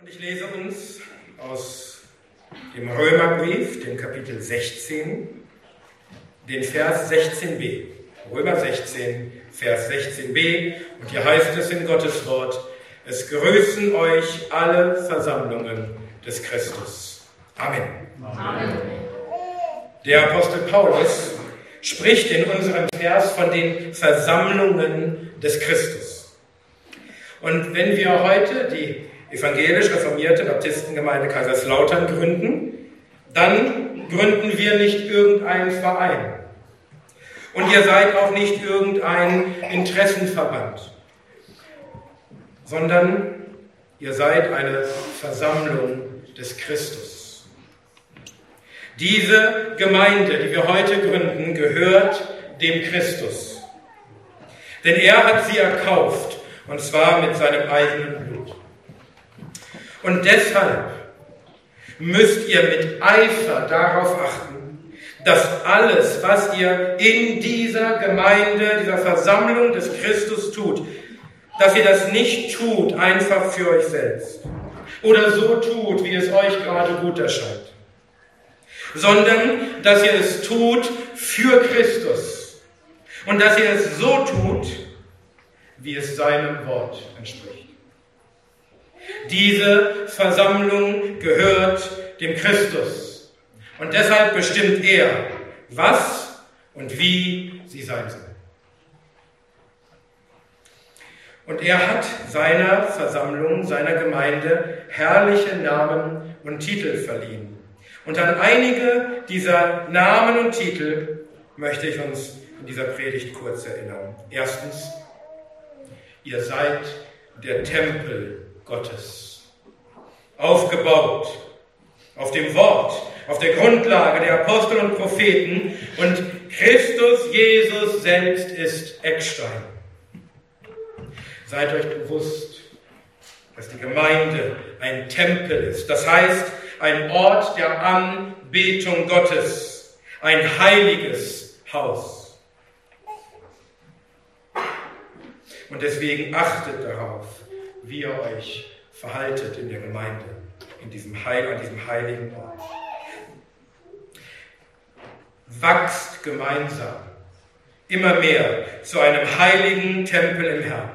Und ich lese uns aus dem Römerbrief, dem Kapitel 16, den Vers 16b. Römer 16, Vers 16b. Und hier heißt es in Gottes Wort, es grüßen euch alle Versammlungen des Christus. Amen. Amen. Der Apostel Paulus spricht in unserem Vers von den Versammlungen des Christus. Und wenn wir heute die evangelisch-reformierte Baptistengemeinde Kaiserslautern gründen, dann gründen wir nicht irgendeinen Verein. Und ihr seid auch nicht irgendein Interessenverband, sondern ihr seid eine Versammlung des Christus. Diese Gemeinde, die wir heute gründen, gehört dem Christus. Denn er hat sie erkauft, und zwar mit seinem eigenen Blut. Und deshalb müsst ihr mit Eifer darauf achten, dass alles, was ihr in dieser Gemeinde, dieser Versammlung des Christus tut, dass ihr das nicht tut einfach für euch selbst oder so tut, wie es euch gerade gut erscheint, sondern dass ihr es tut für Christus und dass ihr es so tut, wie es seinem Wort entspricht. Diese Versammlung gehört dem Christus. Und deshalb bestimmt er, was und wie sie sein soll. Und er hat seiner Versammlung, seiner Gemeinde herrliche Namen und Titel verliehen. Und an einige dieser Namen und Titel möchte ich uns in dieser Predigt kurz erinnern. Erstens, ihr seid der Tempel Gottes. Aufgebaut auf dem Wort, auf der Grundlage der Apostel und Propheten und Christus Jesus selbst ist Eckstein. Seid euch bewusst, dass die Gemeinde ein Tempel ist, das heißt ein Ort der Anbetung Gottes, ein heiliges Haus. Und deswegen achtet darauf, wie ihr euch verhaltet in der Gemeinde, in diesem Heil, an diesem heiligen Ort. Wachst gemeinsam immer mehr zu einem heiligen Tempel im Herrn,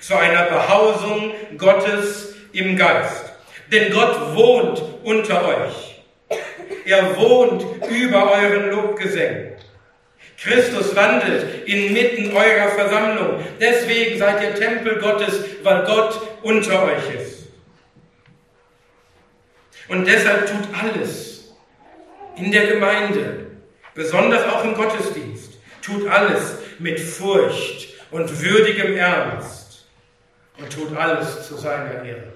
zu einer Behausung Gottes im Geist. Denn Gott wohnt unter euch. Er wohnt über euren Lobgesängen. Christus wandelt inmitten eurer Versammlung. Deswegen seid ihr Tempel Gottes, weil Gott unter euch ist. Und deshalb tut alles in der Gemeinde, besonders auch im Gottesdienst, tut alles mit Furcht und würdigem Ernst und tut alles zu seiner Ehre.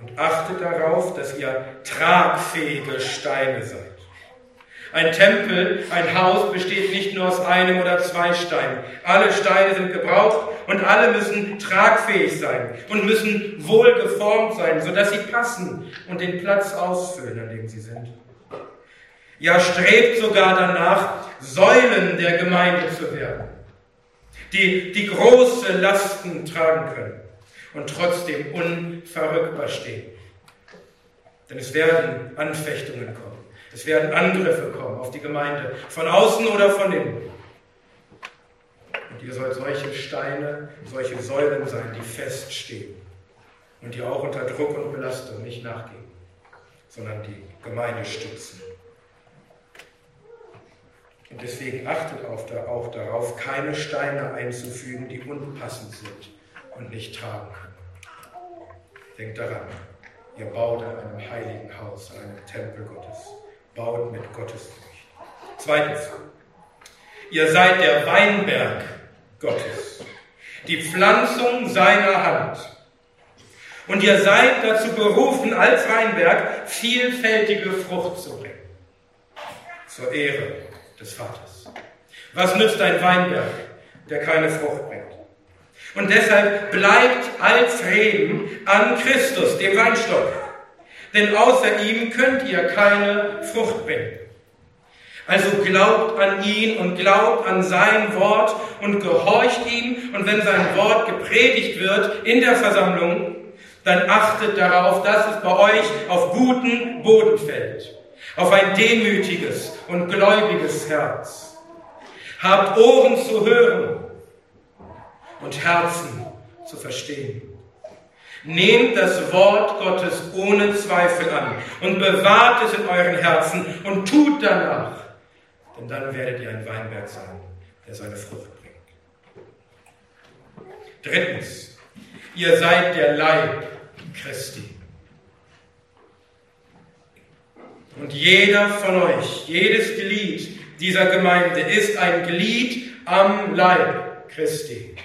Und achtet darauf, dass ihr tragfähige Steine seid. Ein Tempel, ein Haus besteht nicht nur aus einem oder zwei Steinen. Alle Steine sind gebraucht und alle müssen tragfähig sein und müssen wohl geformt sein, sodass sie passen und den Platz ausfüllen, an dem sie sind. Ja, strebt sogar danach, Säulen der Gemeinde zu werden, die die große Lasten tragen können und trotzdem unverrückbar stehen. Denn es werden Anfechtungen kommen. Es werden Angriffe kommen auf die Gemeinde, von außen oder von innen. Und ihr sollt solche Steine, solche Säulen sein, die feststehen und die auch unter Druck und Belastung nicht nachgeben, sondern die Gemeinde stützen. Und deswegen achtet auch darauf, keine Steine einzufügen, die unpassend sind und nicht tragen können. Denkt daran, ihr baut an einem heiligen Haus, an einem Tempel Gottes baut mit Gottes Furcht. Zweitens, ihr seid der Weinberg Gottes, die Pflanzung seiner Hand. Und ihr seid dazu berufen, als Weinberg vielfältige Frucht zu bringen. Zur Ehre des Vaters. Was nützt ein Weinberg, der keine Frucht bringt? Und deshalb bleibt als Reben an Christus, dem Weinstock denn außer ihm könnt ihr keine Frucht bringen. Also glaubt an ihn und glaubt an sein Wort und gehorcht ihm. Und wenn sein Wort gepredigt wird in der Versammlung, dann achtet darauf, dass es bei euch auf guten Boden fällt, auf ein demütiges und gläubiges Herz. Habt Ohren zu hören und Herzen zu verstehen. Nehmt das Wort Gottes ohne Zweifel an und bewahrt es in euren Herzen und tut danach, denn dann werdet ihr ein Weinberg sein, der seine Frucht bringt. Drittens, ihr seid der Leib Christi. Und jeder von euch, jedes Glied dieser Gemeinde ist ein Glied am Leib Christi.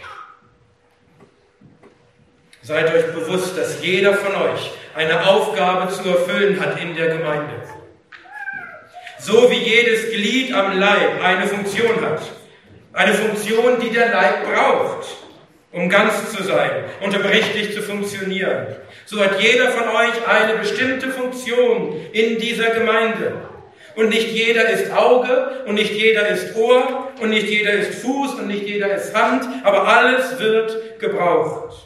Seid euch bewusst, dass jeder von euch eine Aufgabe zu erfüllen hat in der Gemeinde. So wie jedes Glied am Leib eine Funktion hat. Eine Funktion, die der Leib braucht, um ganz zu sein und um richtig zu funktionieren. So hat jeder von euch eine bestimmte Funktion in dieser Gemeinde. Und nicht jeder ist Auge und nicht jeder ist Ohr und nicht jeder ist Fuß und nicht jeder ist Hand, aber alles wird gebraucht.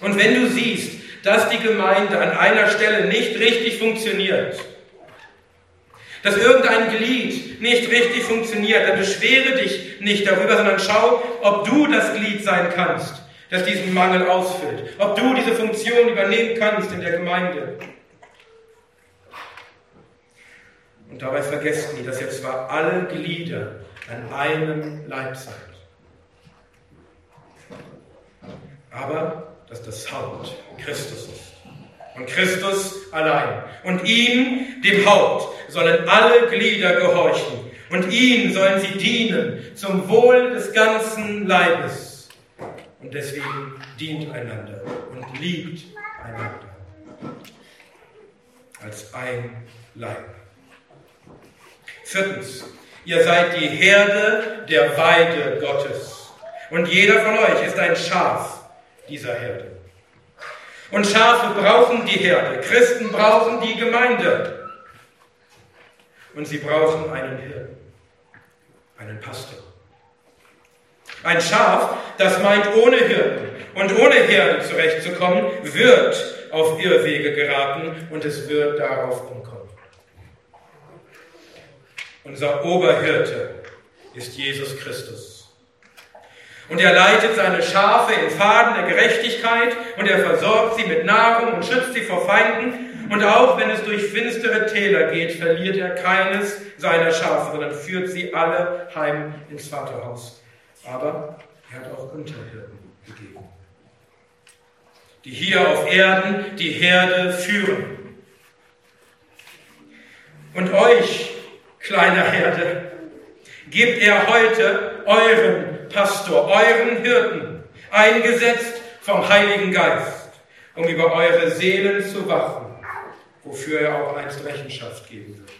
Und wenn du siehst, dass die Gemeinde an einer Stelle nicht richtig funktioniert, dass irgendein Glied nicht richtig funktioniert, dann beschwere dich nicht darüber, sondern schau, ob du das Glied sein kannst das diesen Mangel ausfüllt. Ob du diese Funktion übernehmen kannst in der Gemeinde. Und dabei vergesst nie, dass ihr zwar alle Glieder an einem Leib seid, aber dass das Haupt Christus ist. Und Christus allein. Und ihm, dem Haupt, sollen alle Glieder gehorchen. Und ihm sollen sie dienen zum Wohl des ganzen Leibes und deswegen dient einander und liebt einander als ein Leib. Viertens, ihr seid die Herde der Weide Gottes. Und jeder von euch ist ein Schaf dieser Herde. Und Schafe brauchen die Herde. Christen brauchen die Gemeinde. Und sie brauchen einen Hirten, einen Pastor. Ein Schaf, das meint, ohne Hirten und ohne Herde zurechtzukommen, wird auf Irrwege geraten und es wird darauf umkommen. Unser Oberhirte ist Jesus Christus. Und er leitet seine Schafe in Faden der Gerechtigkeit und er versorgt sie mit Nahrung und schützt sie vor Feinden. Und auch wenn es durch finstere Täler geht, verliert er keines seiner Schafe, sondern führt sie alle heim ins Vaterhaus aber er hat auch Unterhirten gegeben, die hier auf Erden die Herde führen. Und euch, kleiner Herde, gibt er heute euren Pastor, euren Hirten, eingesetzt vom Heiligen Geist, um über eure Seelen zu wachen, wofür er auch einst Rechenschaft geben wird.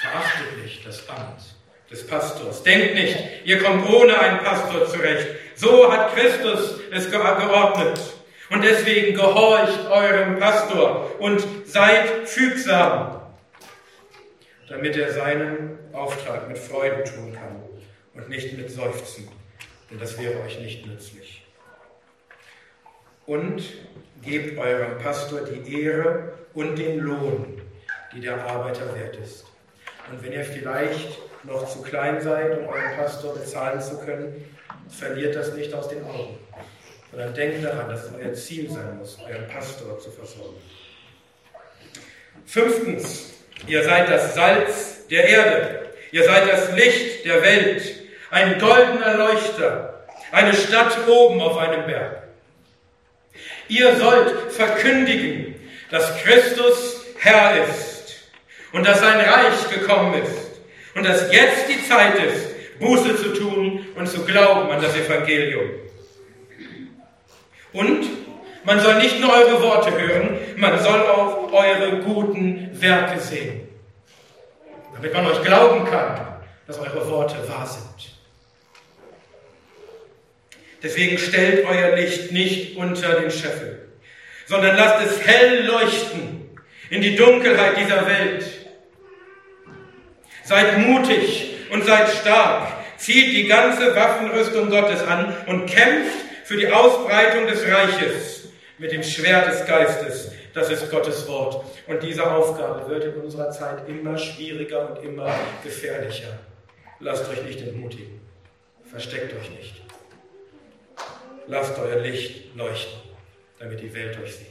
Verachtet nicht das Amt des Pastors. Denkt nicht, ihr kommt ohne einen Pastor zurecht. So hat Christus es geordnet. Und deswegen gehorcht eurem Pastor und seid fügsam, damit er seinen Auftrag mit Freude tun kann und nicht mit Seufzen, denn das wäre euch nicht nützlich. Und gebt eurem Pastor die Ehre und den Lohn, die der Arbeiter wert ist. Und wenn ihr vielleicht noch zu klein seid, um euren Pastor bezahlen zu können, verliert das nicht aus den Augen. Sondern denkt daran, dass es euer Ziel sein muss, euren Pastor zu versorgen. Fünftens, ihr seid das Salz der Erde. Ihr seid das Licht der Welt. Ein goldener Leuchter. Eine Stadt oben auf einem Berg. Ihr sollt verkündigen, dass Christus Herr ist und dass sein Reich gekommen ist und dass jetzt die Zeit ist, Buße zu tun und zu glauben an das Evangelium. Und man soll nicht nur eure Worte hören, man soll auch eure guten Werke sehen, damit man euch glauben kann, dass eure Worte wahr sind. Deswegen stellt euer Licht nicht unter den Scheffel, sondern lasst es hell leuchten in die Dunkelheit dieser Welt Seid mutig und seid stark. zieht die ganze Waffenrüstung Gottes an und kämpft für die Ausbreitung des Reiches mit dem Schwert des Geistes. Das ist Gottes Wort. Und diese Aufgabe wird in unserer Zeit immer schwieriger und immer gefährlicher. Lasst euch nicht entmutigen. Versteckt euch nicht. Lasst euer Licht leuchten, damit die Welt euch sieht.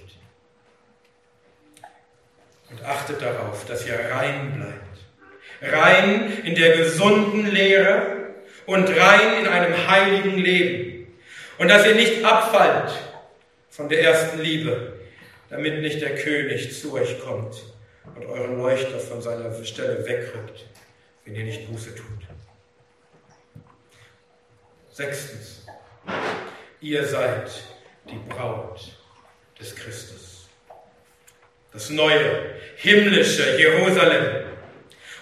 Und achtet darauf, dass ihr rein bleibt. Rein in der gesunden Lehre und rein in einem heiligen Leben. Und dass ihr nicht abfallt von der ersten Liebe, damit nicht der König zu euch kommt und euren Leuchter von seiner Stelle wegrückt, wenn ihr nicht Buße tut. Sechstens, ihr seid die Braut des Christus. Das neue, himmlische Jerusalem.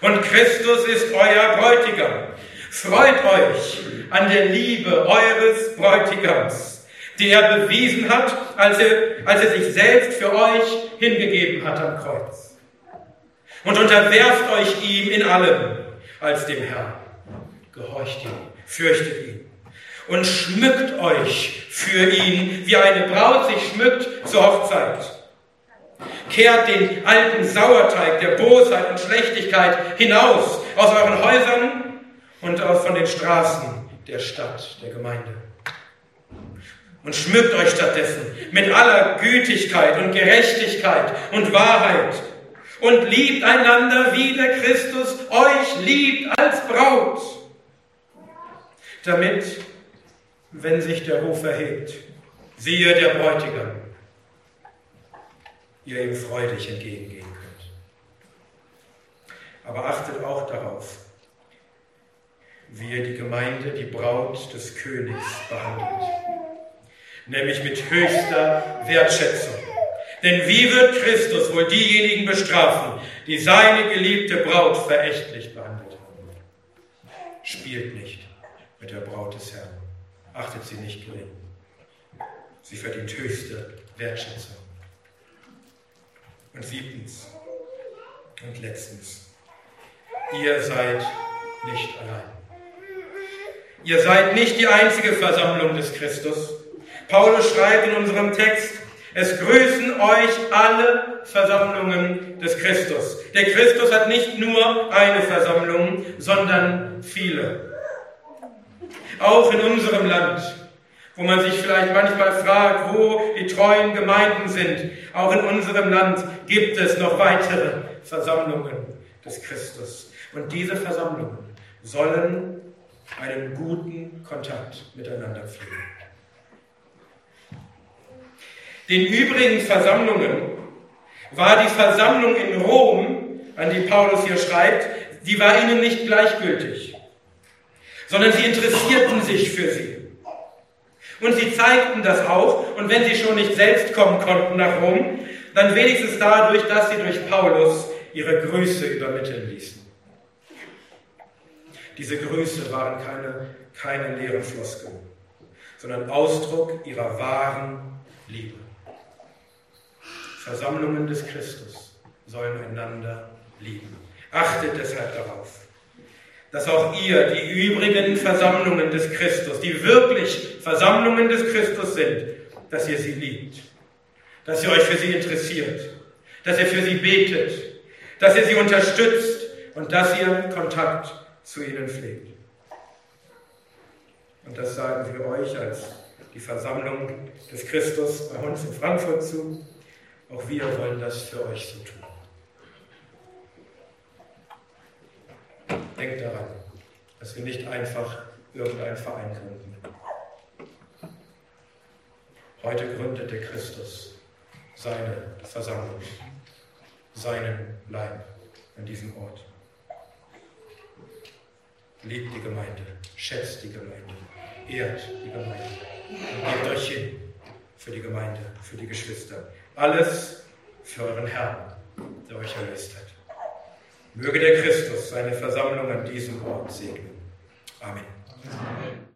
Und Christus ist euer Bräutigam. Freut euch an der Liebe eures Bräutigams, die er bewiesen hat, als er, als er sich selbst für euch hingegeben hat am Kreuz. Und unterwerft euch ihm in allem als dem Herrn. Gehorcht ihm, fürchtet ihn und schmückt euch für ihn, wie eine Braut sich schmückt zur Hochzeit. Kehrt den alten Sauerteig der Bosheit und Schlechtigkeit hinaus aus euren Häusern und von den Straßen der Stadt, der Gemeinde. Und schmückt euch stattdessen mit aller Gütigkeit und Gerechtigkeit und Wahrheit und liebt einander, wie der Christus euch liebt als Braut, damit wenn sich der Ruf erhebt. Siehe der Bräutigam, ihr ihm freudig entgegengehen könnt. Aber achtet auch darauf, wie ihr die Gemeinde, die Braut des Königs behandelt. Nämlich mit höchster Wertschätzung. Denn wie wird Christus wohl diejenigen bestrafen, die seine geliebte Braut verächtlich behandelt haben? Spielt nicht mit der Braut des Herrn achtet sie nicht gering. Sie verdient höchste Wertschätzung. Und siebtens und letztens, ihr seid nicht allein. Ihr seid nicht die einzige Versammlung des Christus. Paulus schreibt in unserem Text, es grüßen euch alle Versammlungen des Christus. Der Christus hat nicht nur eine Versammlung, sondern viele auch in unserem Land, wo man sich vielleicht manchmal fragt, wo die treuen Gemeinden sind. Auch in unserem Land gibt es noch weitere Versammlungen des Christus. Und diese Versammlungen sollen einen guten Kontakt miteinander pflegen. Den übrigen Versammlungen war die Versammlung in Rom, an die Paulus hier schreibt, die war ihnen nicht gleichgültig sondern sie interessierten sich für sie. Und sie zeigten das auch, und wenn sie schon nicht selbst kommen konnten nach Rom, dann wenigstens dadurch, dass sie durch Paulus ihre Grüße übermitteln ließen. Diese Grüße waren keine, keine leeren Floskeln, sondern Ausdruck ihrer wahren Liebe. Versammlungen des Christus sollen einander lieben. Achtet deshalb darauf dass auch ihr die übrigen Versammlungen des Christus, die wirklich Versammlungen des Christus sind, dass ihr sie liebt, dass ihr euch für sie interessiert, dass ihr für sie betet, dass ihr sie unterstützt und dass ihr Kontakt zu ihnen pflegt. Und das sagen wir euch als die Versammlung des Christus bei uns in Frankfurt zu. Auch wir wollen das für euch so tun. Denkt daran, dass wir nicht einfach irgendeinen Verein gründen. Heute gründete Christus seine Versammlung, seinen Leib an diesem Ort. Liebt die Gemeinde, schätzt die Gemeinde, ehrt die Gemeinde gebt euch hin für die Gemeinde, für die Geschwister. Alles für euren Herrn, der euch erlöst hat. Möge der Christus seine Versammlung an diesem Ort segnen. Amen. Amen.